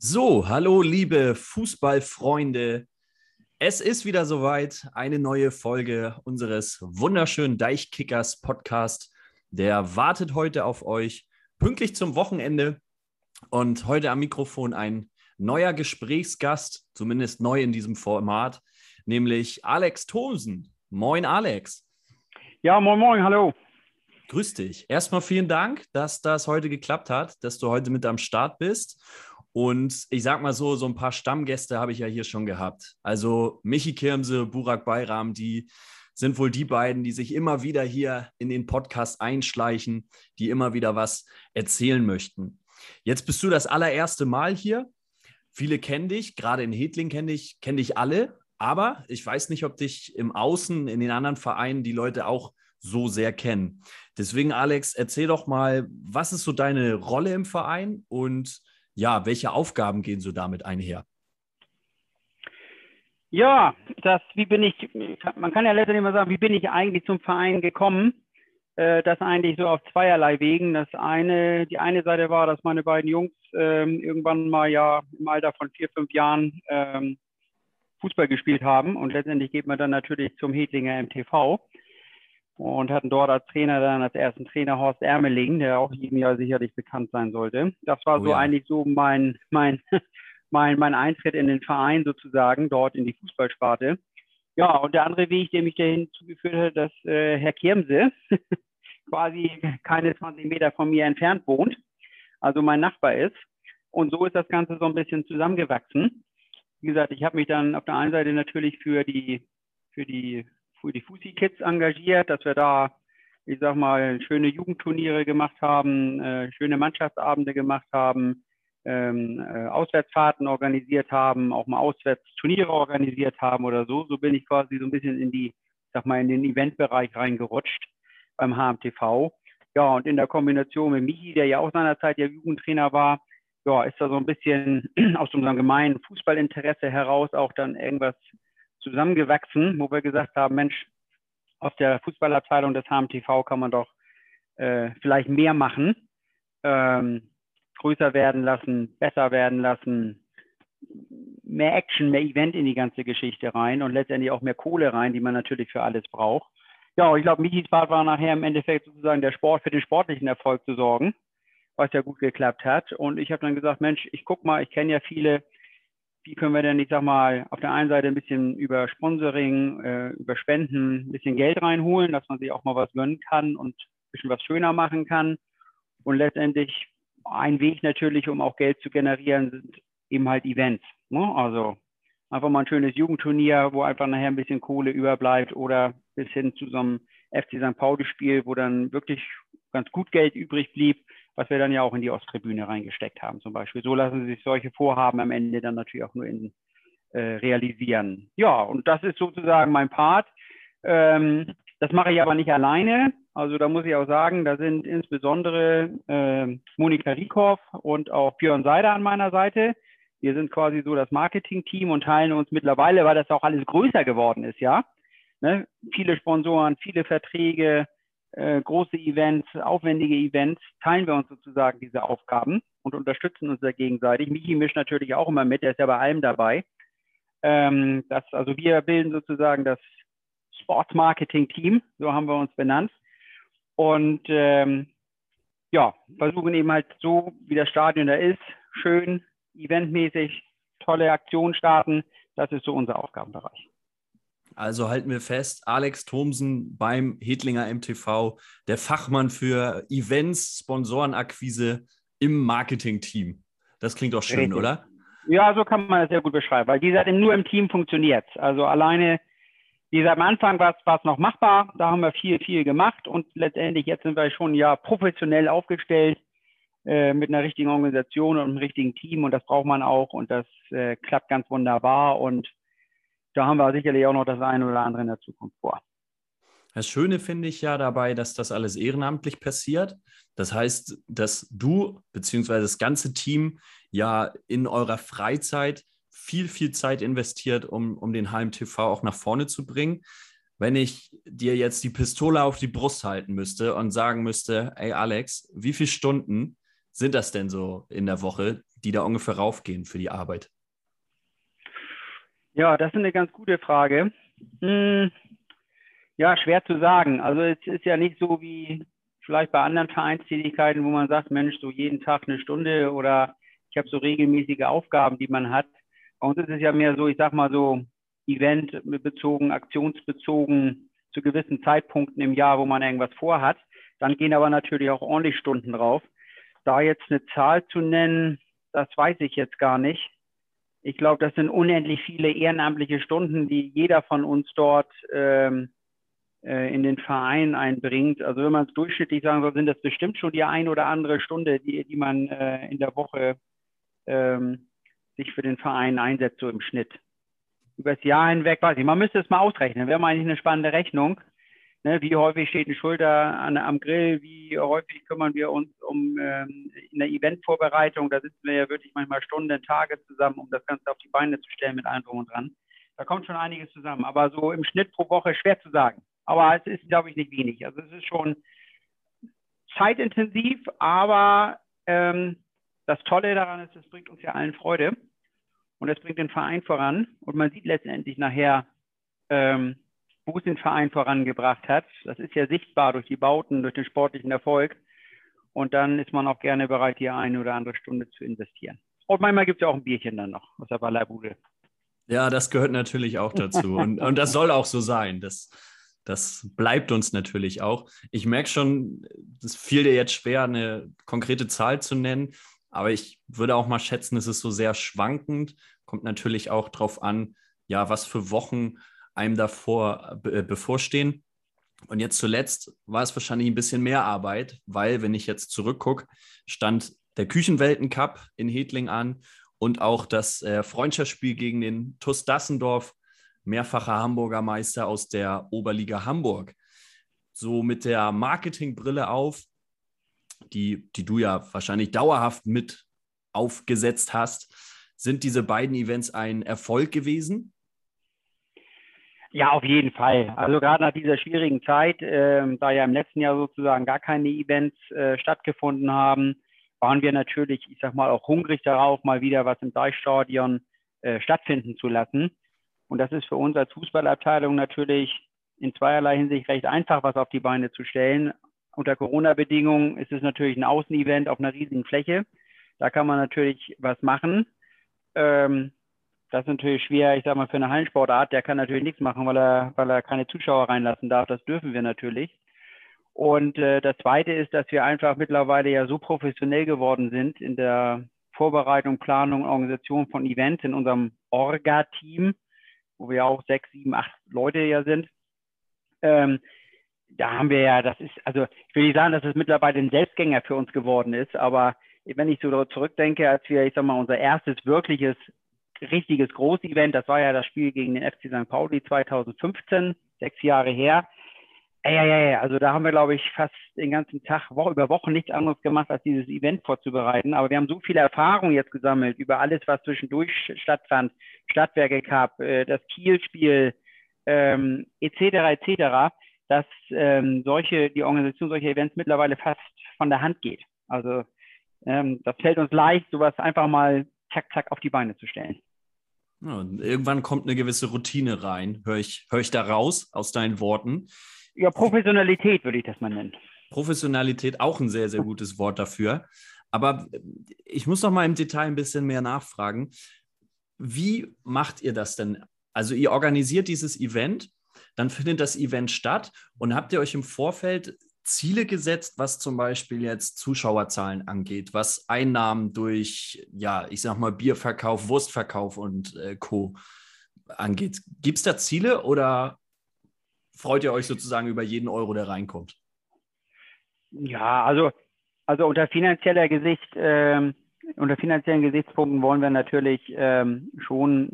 So, hallo liebe Fußballfreunde. Es ist wieder soweit, eine neue Folge unseres wunderschönen Deichkickers Podcast. Der wartet heute auf euch, pünktlich zum Wochenende. Und heute am Mikrofon ein neuer Gesprächsgast, zumindest neu in diesem Format, nämlich Alex Thomsen. Moin, Alex. Ja, moin, moin, hallo. Grüß dich. Erstmal vielen Dank, dass das heute geklappt hat, dass du heute mit am Start bist. Und ich sag mal so, so ein paar Stammgäste habe ich ja hier schon gehabt. Also Michi Kirmse, Burak Bayram, die sind wohl die beiden, die sich immer wieder hier in den Podcast einschleichen, die immer wieder was erzählen möchten. Jetzt bist du das allererste Mal hier. Viele kennen dich, gerade in Hedling kenne ich, kenn dich alle, aber ich weiß nicht, ob dich im Außen, in den anderen Vereinen die Leute auch so sehr kennen. Deswegen, Alex, erzähl doch mal, was ist so deine Rolle im Verein und ja, welche Aufgaben gehen so damit einher? Ja, das, wie bin ich, man kann ja letztendlich mal sagen, wie bin ich eigentlich zum Verein gekommen? Äh, das eigentlich so auf zweierlei Wegen. Das eine, die eine Seite war, dass meine beiden Jungs ähm, irgendwann mal ja im Alter von vier, fünf Jahren ähm, Fußball gespielt haben und letztendlich geht man dann natürlich zum Hedlinger MTV und hatten dort als Trainer dann als ersten Trainer Horst Ermeling, der auch jedem Jahr sicherlich bekannt sein sollte. Das war oh, so ja. eigentlich so mein, mein, mein, mein Eintritt in den Verein sozusagen, dort in die Fußballsparte. Ja, und der andere Weg, der mich dahin zugeführt hat, dass äh, Herr Kirmse quasi keine 20 Meter von mir entfernt wohnt, also mein Nachbar ist. Und so ist das Ganze so ein bisschen zusammengewachsen. Wie gesagt, ich habe mich dann auf der einen Seite natürlich für die, für die für die Fusi Kids engagiert, dass wir da, ich sag mal, schöne Jugendturniere gemacht haben, äh, schöne Mannschaftsabende gemacht haben, ähm, äh, Auswärtsfahrten organisiert haben, auch mal Auswärtsturniere organisiert haben oder so. So bin ich quasi so ein bisschen in die, ich sag mal, in den Eventbereich reingerutscht beim HMTV. Ja, und in der Kombination mit Michi, der ja auch seinerzeit ja Jugendtrainer war, ja, ist da so ein bisschen aus unserem gemeinen Fußballinteresse heraus auch dann irgendwas zusammengewachsen, wo wir gesagt haben, Mensch, aus der Fußballabteilung des HMTV kann man doch äh, vielleicht mehr machen, ähm, größer werden lassen, besser werden lassen, mehr Action, mehr Event in die ganze Geschichte rein und letztendlich auch mehr Kohle rein, die man natürlich für alles braucht. Ja, ich glaube, Michis Part war nachher im Endeffekt sozusagen der Sport für den sportlichen Erfolg zu sorgen, was ja gut geklappt hat. Und ich habe dann gesagt, Mensch, ich guck mal, ich kenne ja viele wie können wir denn, ich sag mal, auf der einen Seite ein bisschen über Sponsoring, äh, über Spenden ein bisschen Geld reinholen, dass man sich auch mal was gönnen kann und ein bisschen was schöner machen kann. Und letztendlich ein Weg natürlich, um auch Geld zu generieren, sind eben halt Events. Ne? Also einfach mal ein schönes Jugendturnier, wo einfach nachher ein bisschen Kohle überbleibt oder bis hin zu so einem FC St. Pauli-Spiel, wo dann wirklich ganz gut Geld übrig blieb was wir dann ja auch in die Osttribüne reingesteckt haben zum Beispiel. So lassen sich solche Vorhaben am Ende dann natürlich auch nur in, äh, realisieren. Ja, und das ist sozusagen mein Part. Ähm, das mache ich aber nicht alleine. Also da muss ich auch sagen, da sind insbesondere äh, Monika Riekow und auch Björn Seider an meiner Seite. Wir sind quasi so das Marketing-Team und teilen uns mittlerweile, weil das auch alles größer geworden ist, ja. Ne? Viele Sponsoren, viele Verträge, äh, große Events, aufwendige Events, teilen wir uns sozusagen diese Aufgaben und unterstützen uns da gegenseitig. Michi mischt natürlich auch immer mit, der ist ja bei allem dabei. Ähm, das, also wir bilden sozusagen das Sportsmarketing-Team, so haben wir uns benannt. Und ähm, ja, versuchen eben halt so, wie das Stadion da ist, schön, eventmäßig, tolle Aktionen starten. Das ist so unser Aufgabenbereich. Also halten wir fest, Alex Thomsen beim Hedlinger MTV, der Fachmann für Events, Sponsorenakquise im Marketing-Team. Das klingt doch schön, Richtig. oder? Ja, so kann man das sehr gut beschreiben, weil gesagt, nur im Team funktioniert Also alleine, wie gesagt, am Anfang war es noch machbar, da haben wir viel, viel gemacht und letztendlich jetzt sind wir schon ja professionell aufgestellt äh, mit einer richtigen Organisation und einem richtigen Team und das braucht man auch und das äh, klappt ganz wunderbar und da haben wir sicherlich auch noch das eine oder andere in der Zukunft vor. Das Schöne finde ich ja dabei, dass das alles ehrenamtlich passiert. Das heißt, dass du bzw. das ganze Team ja in eurer Freizeit viel, viel Zeit investiert, um, um den HMTV auch nach vorne zu bringen. Wenn ich dir jetzt die Pistole auf die Brust halten müsste und sagen müsste, ey Alex, wie viele Stunden sind das denn so in der Woche, die da ungefähr raufgehen für die Arbeit? Ja, das ist eine ganz gute Frage. Hm, ja, schwer zu sagen. Also es ist ja nicht so wie vielleicht bei anderen Vereinstätigkeiten, wo man sagt, Mensch, so jeden Tag eine Stunde oder ich habe so regelmäßige Aufgaben, die man hat. Bei uns ist es ja mehr so, ich sag mal so, eventbezogen, aktionsbezogen, zu gewissen Zeitpunkten im Jahr, wo man irgendwas vorhat. Dann gehen aber natürlich auch ordentlich Stunden drauf. Da jetzt eine Zahl zu nennen, das weiß ich jetzt gar nicht. Ich glaube, das sind unendlich viele ehrenamtliche Stunden, die jeder von uns dort ähm, äh, in den Verein einbringt. Also wenn man es durchschnittlich sagen soll, sind das bestimmt schon die ein oder andere Stunde, die, die man äh, in der Woche ähm, sich für den Verein einsetzt, so im Schnitt. Über das Jahr hinweg, weiß ich, man müsste es mal ausrechnen, wäre mal eigentlich eine spannende Rechnung. Ne, wie häufig steht eine Schulter an, am Grill, wie häufig kümmern wir uns um ähm, in der Eventvorbereitung, da sitzen wir ja wirklich manchmal Stunden, Tage zusammen, um das Ganze auf die Beine zu stellen mit allem drum und dran. Da kommt schon einiges zusammen, aber so im Schnitt pro Woche schwer zu sagen. Aber es ist, glaube ich, nicht wenig. Also es ist schon zeitintensiv, aber ähm, das Tolle daran ist, es bringt uns ja allen Freude und es bringt den Verein voran. Und man sieht letztendlich nachher, ähm, es den Verein vorangebracht hat. Das ist ja sichtbar durch die Bauten, durch den sportlichen Erfolg. Und dann ist man auch gerne bereit, hier eine oder andere Stunde zu investieren. Und manchmal gibt es ja auch ein Bierchen dann noch aus der Ballerbude. Ja, das gehört natürlich auch dazu. und, und das soll auch so sein. Das, das bleibt uns natürlich auch. Ich merke schon, es fiel dir jetzt schwer, eine konkrete Zahl zu nennen, aber ich würde auch mal schätzen, es ist so sehr schwankend. Kommt natürlich auch darauf an, ja, was für Wochen einem davor äh, bevorstehen. Und jetzt zuletzt war es wahrscheinlich ein bisschen mehr Arbeit, weil, wenn ich jetzt zurückgucke, stand der Küchenweltencup in Hedling an und auch das äh, Freundschaftsspiel gegen den TuS Dassendorf mehrfacher Hamburger Meister aus der Oberliga Hamburg. So mit der Marketingbrille auf, die, die du ja wahrscheinlich dauerhaft mit aufgesetzt hast, sind diese beiden Events ein Erfolg gewesen? Ja, auf jeden Fall. Also gerade nach dieser schwierigen Zeit, äh, da ja im letzten Jahr sozusagen gar keine Events äh, stattgefunden haben, waren wir natürlich, ich sag mal, auch hungrig darauf, mal wieder was im Deichstadion äh, stattfinden zu lassen. Und das ist für uns als Fußballabteilung natürlich in zweierlei Hinsicht recht einfach, was auf die Beine zu stellen. Unter Corona-Bedingungen ist es natürlich ein Außenevent auf einer riesigen Fläche. Da kann man natürlich was machen. Ähm, das ist natürlich schwer, ich sage mal, für eine Hallensportart, der kann natürlich nichts machen, weil er, weil er keine Zuschauer reinlassen darf. Das dürfen wir natürlich. Und äh, das Zweite ist, dass wir einfach mittlerweile ja so professionell geworden sind in der Vorbereitung, Planung, Organisation von Events in unserem Orga-Team, wo wir auch sechs, sieben, acht Leute ja sind. Ähm, da haben wir ja, das ist, also ich will nicht sagen, dass es mittlerweile ein Selbstgänger für uns geworden ist, aber wenn ich so zurückdenke, als wir, ich sag mal, unser erstes wirkliches, richtiges Großevent, das war ja das Spiel gegen den FC St. Pauli 2015, sechs Jahre her. Ja, also da haben wir, glaube ich, fast den ganzen Tag, Woche über Wochen nichts anderes gemacht, als dieses Event vorzubereiten. Aber wir haben so viele Erfahrungen jetzt gesammelt über alles, was zwischendurch stattfand. Stadtwerke Cup, äh, das Kielspiel, ähm, etc., etc., dass ähm, solche, die Organisation solcher Events mittlerweile fast von der Hand geht. Also ähm, das fällt uns leicht, sowas einfach mal zack, zack auf die Beine zu stellen. Ja, irgendwann kommt eine gewisse Routine rein, höre ich, hör ich da raus aus deinen Worten. Ja, Professionalität würde ich das mal nennen. Professionalität auch ein sehr, sehr gutes Wort dafür. Aber ich muss noch mal im Detail ein bisschen mehr nachfragen. Wie macht ihr das denn? Also ihr organisiert dieses Event, dann findet das Event statt und habt ihr euch im Vorfeld Ziele gesetzt, was zum Beispiel jetzt Zuschauerzahlen angeht, was Einnahmen durch, ja, ich sag mal, Bierverkauf, Wurstverkauf und äh, Co. angeht. Gibt es da Ziele oder freut ihr euch sozusagen über jeden Euro, der reinkommt? Ja, also, also unter finanzieller Gesicht, ähm, unter finanziellen Gesichtspunkten wollen wir natürlich ähm, schon,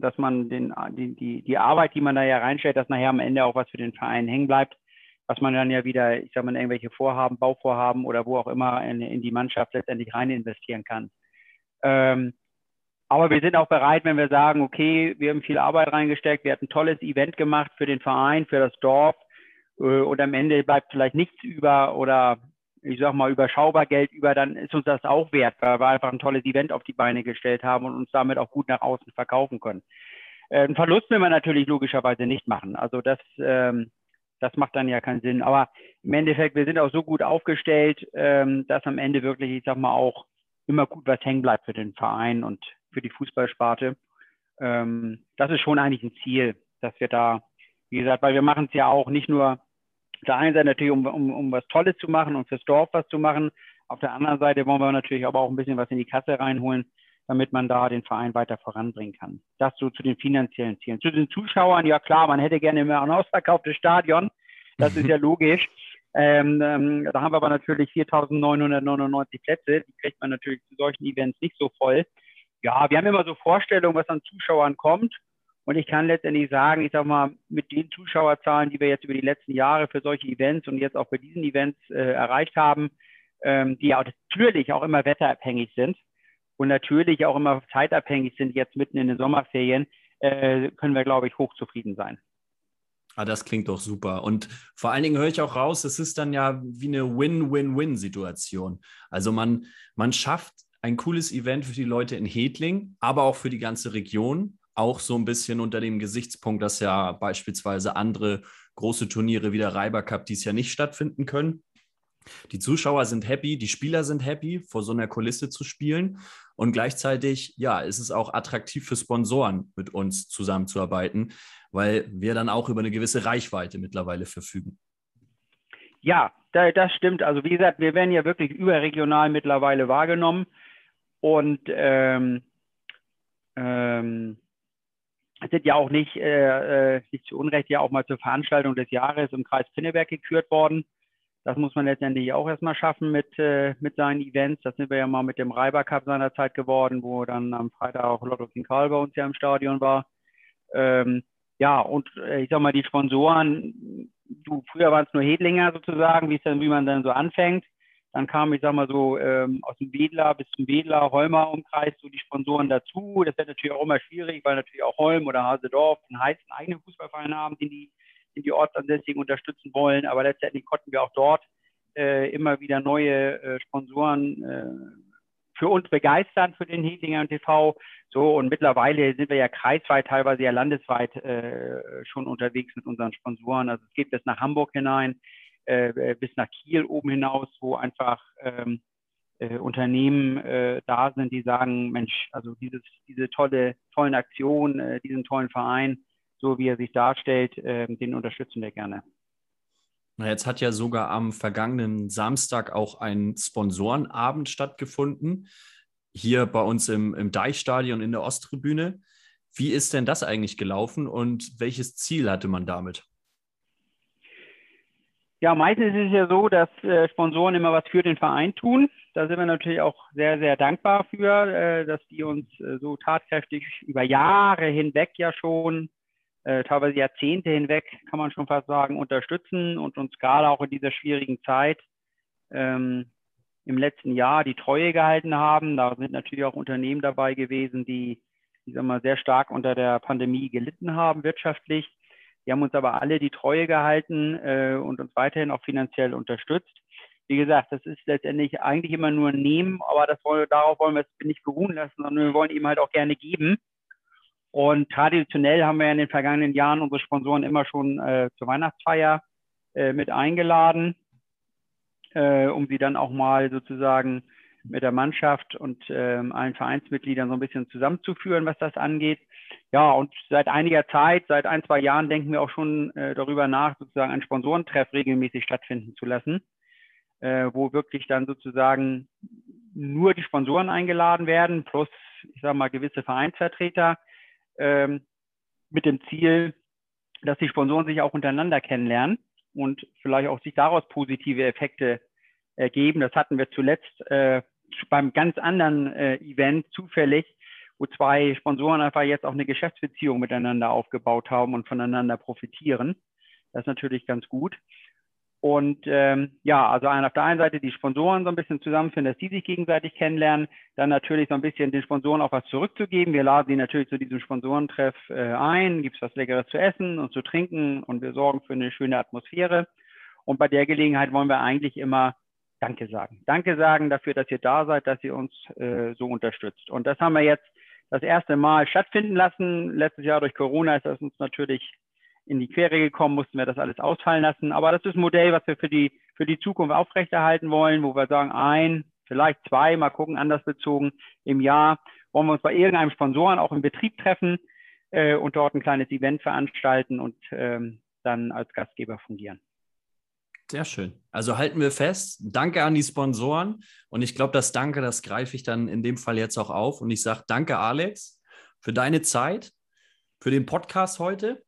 dass man den, die, die, die Arbeit, die man da ja reinstellt, dass nachher am Ende auch was für den Verein hängen bleibt was man dann ja wieder, ich sag mal, in irgendwelche Vorhaben, Bauvorhaben oder wo auch immer in, in die Mannschaft letztendlich rein investieren kann. Ähm, aber wir sind auch bereit, wenn wir sagen, okay, wir haben viel Arbeit reingesteckt, wir hatten ein tolles Event gemacht für den Verein, für das Dorf äh, und am Ende bleibt vielleicht nichts über oder ich sag mal, überschaubar Geld über, dann ist uns das auch wert, weil wir einfach ein tolles Event auf die Beine gestellt haben und uns damit auch gut nach außen verkaufen können. Äh, einen Verlust will man natürlich logischerweise nicht machen. Also das, ähm, das macht dann ja keinen Sinn. Aber im Endeffekt, wir sind auch so gut aufgestellt, ähm, dass am Ende wirklich, ich sag mal, auch immer gut was hängen bleibt für den Verein und für die Fußballsparte. Ähm, das ist schon eigentlich ein Ziel, dass wir da, wie gesagt, weil wir machen es ja auch nicht nur auf der einen Seite natürlich, um, um, um was Tolles zu machen und fürs Dorf was zu machen. Auf der anderen Seite wollen wir natürlich aber auch ein bisschen was in die Kasse reinholen, damit man da den Verein weiter voranbringen kann. Das so zu den finanziellen Zielen. Zu den Zuschauern, ja klar, man hätte gerne immer ein ausverkauftes Stadion. Das ist ja logisch. Ähm, ähm, da haben wir aber natürlich 4.999 Plätze. Die kriegt man natürlich zu solchen Events nicht so voll. Ja, wir haben immer so Vorstellungen, was an Zuschauern kommt. Und ich kann letztendlich sagen, ich sag mal, mit den Zuschauerzahlen, die wir jetzt über die letzten Jahre für solche Events und jetzt auch bei diesen Events äh, erreicht haben, ähm, die auch natürlich auch immer wetterabhängig sind, und natürlich auch immer zeitabhängig sind, jetzt mitten in den Sommerferien, äh, können wir, glaube ich, hochzufrieden sein. Ah, das klingt doch super. Und vor allen Dingen höre ich auch raus, es ist dann ja wie eine Win-Win-Win-Situation. Also man, man schafft ein cooles Event für die Leute in Hedling, aber auch für die ganze Region. Auch so ein bisschen unter dem Gesichtspunkt, dass ja beispielsweise andere große Turniere wie der Reiber Cup dies Jahr nicht stattfinden können. Die Zuschauer sind happy, die Spieler sind happy, vor so einer Kulisse zu spielen. Und gleichzeitig, ja, ist es auch attraktiv für Sponsoren, mit uns zusammenzuarbeiten, weil wir dann auch über eine gewisse Reichweite mittlerweile verfügen. Ja, das stimmt. Also wie gesagt, wir werden ja wirklich überregional mittlerweile wahrgenommen und ähm, ähm, sind ja auch nicht, äh, äh, nicht zu Unrecht ja auch mal zur Veranstaltung des Jahres im Kreis Pinneberg gekürt worden. Das muss man letztendlich auch erstmal schaffen mit, äh, mit seinen Events. Das sind wir ja mal mit dem Reiber Cup seinerzeit geworden, wo dann am Freitag auch Lotto King Karl bei uns ja im Stadion war. Ähm, ja, und äh, ich sag mal, die Sponsoren, du, früher waren es nur Hedlinger sozusagen, wie dann, wie man dann so anfängt. Dann kam, ich sag mal so, ähm, aus dem Wedler bis zum Wedler, Holmer Umkreis, so die Sponsoren dazu. Das ist natürlich auch immer schwierig, weil natürlich auch Holm oder Hasedorf einen heißen eigenen Fußballverein haben, den die in die Ortsansässigen unterstützen wollen. Aber letztendlich konnten wir auch dort äh, immer wieder neue äh, Sponsoren äh, für uns begeistern für den Hedlinger TV. So und mittlerweile sind wir ja kreisweit, teilweise ja landesweit äh, schon unterwegs mit unseren Sponsoren. Also es geht bis nach Hamburg hinein, äh, bis nach Kiel oben hinaus, wo einfach ähm, äh, Unternehmen äh, da sind, die sagen, Mensch, also dieses, diese tolle, tollen Aktion, äh, diesen tollen Verein, so wie er sich darstellt, äh, den unterstützen wir gerne. Na, jetzt hat ja sogar am vergangenen Samstag auch ein Sponsorenabend stattgefunden, hier bei uns im, im Deichstadion in der Osttribüne. Wie ist denn das eigentlich gelaufen und welches Ziel hatte man damit? Ja, meistens ist es ja so, dass äh, Sponsoren immer was für den Verein tun. Da sind wir natürlich auch sehr, sehr dankbar für, äh, dass die uns äh, so tatkräftig über Jahre hinweg ja schon teilweise Jahrzehnte hinweg, kann man schon fast sagen, unterstützen und uns gerade auch in dieser schwierigen Zeit ähm, im letzten Jahr die Treue gehalten haben. Da sind natürlich auch Unternehmen dabei gewesen, die, ich sag mal, sehr stark unter der Pandemie gelitten haben wirtschaftlich. Die haben uns aber alle die Treue gehalten äh, und uns weiterhin auch finanziell unterstützt. Wie gesagt, das ist letztendlich eigentlich immer nur ein Nehmen, aber das wollen, darauf wollen wir es nicht beruhen lassen, sondern wir wollen eben halt auch gerne geben. Und traditionell haben wir in den vergangenen Jahren unsere Sponsoren immer schon äh, zur Weihnachtsfeier äh, mit eingeladen, äh, um sie dann auch mal sozusagen mit der Mannschaft und ähm, allen Vereinsmitgliedern so ein bisschen zusammenzuführen, was das angeht. Ja, und seit einiger Zeit, seit ein, zwei Jahren, denken wir auch schon äh, darüber nach, sozusagen einen Sponsorentreff regelmäßig stattfinden zu lassen, äh, wo wirklich dann sozusagen nur die Sponsoren eingeladen werden, plus, ich sage mal, gewisse Vereinsvertreter ähm, mit dem Ziel, dass die Sponsoren sich auch untereinander kennenlernen und vielleicht auch sich daraus positive Effekte ergeben. Das hatten wir zuletzt äh, beim ganz anderen äh, Event zufällig, wo zwei Sponsoren einfach jetzt auch eine Geschäftsbeziehung miteinander aufgebaut haben und voneinander profitieren. Das ist natürlich ganz gut. Und ähm, ja, also auf der einen Seite die Sponsoren so ein bisschen zusammenfinden, dass die sich gegenseitig kennenlernen, dann natürlich so ein bisschen den Sponsoren auch was zurückzugeben. Wir laden sie natürlich zu diesem Sponsorentreff äh, ein, gibt es was Leckeres zu essen und zu trinken und wir sorgen für eine schöne Atmosphäre. Und bei der Gelegenheit wollen wir eigentlich immer Danke sagen. Danke sagen dafür, dass ihr da seid, dass ihr uns äh, so unterstützt. Und das haben wir jetzt das erste Mal stattfinden lassen. Letztes Jahr durch Corona ist das uns natürlich in die Quere gekommen, mussten wir das alles ausfallen lassen. Aber das ist ein Modell, was wir für die, für die Zukunft aufrechterhalten wollen, wo wir sagen, ein, vielleicht zwei, mal gucken, anders bezogen im Jahr, wollen wir uns bei irgendeinem Sponsoren auch im Betrieb treffen äh, und dort ein kleines Event veranstalten und ähm, dann als Gastgeber fungieren. Sehr schön. Also halten wir fest. Danke an die Sponsoren. Und ich glaube, das Danke, das greife ich dann in dem Fall jetzt auch auf. Und ich sage danke, Alex, für deine Zeit, für den Podcast heute.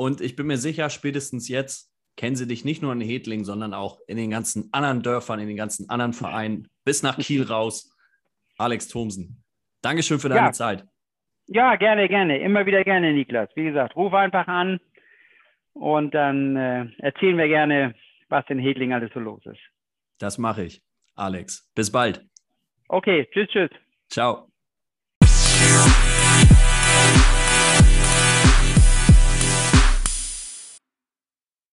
Und ich bin mir sicher, spätestens jetzt kennen sie dich nicht nur in Hedling, sondern auch in den ganzen anderen Dörfern, in den ganzen anderen Vereinen, bis nach Kiel raus. Alex Thomsen. Dankeschön für deine ja. Zeit. Ja, gerne, gerne. Immer wieder gerne, Niklas. Wie gesagt, ruf einfach an und dann äh, erzählen wir gerne, was in Hedling alles so los ist. Das mache ich, Alex. Bis bald. Okay, tschüss, tschüss. Ciao.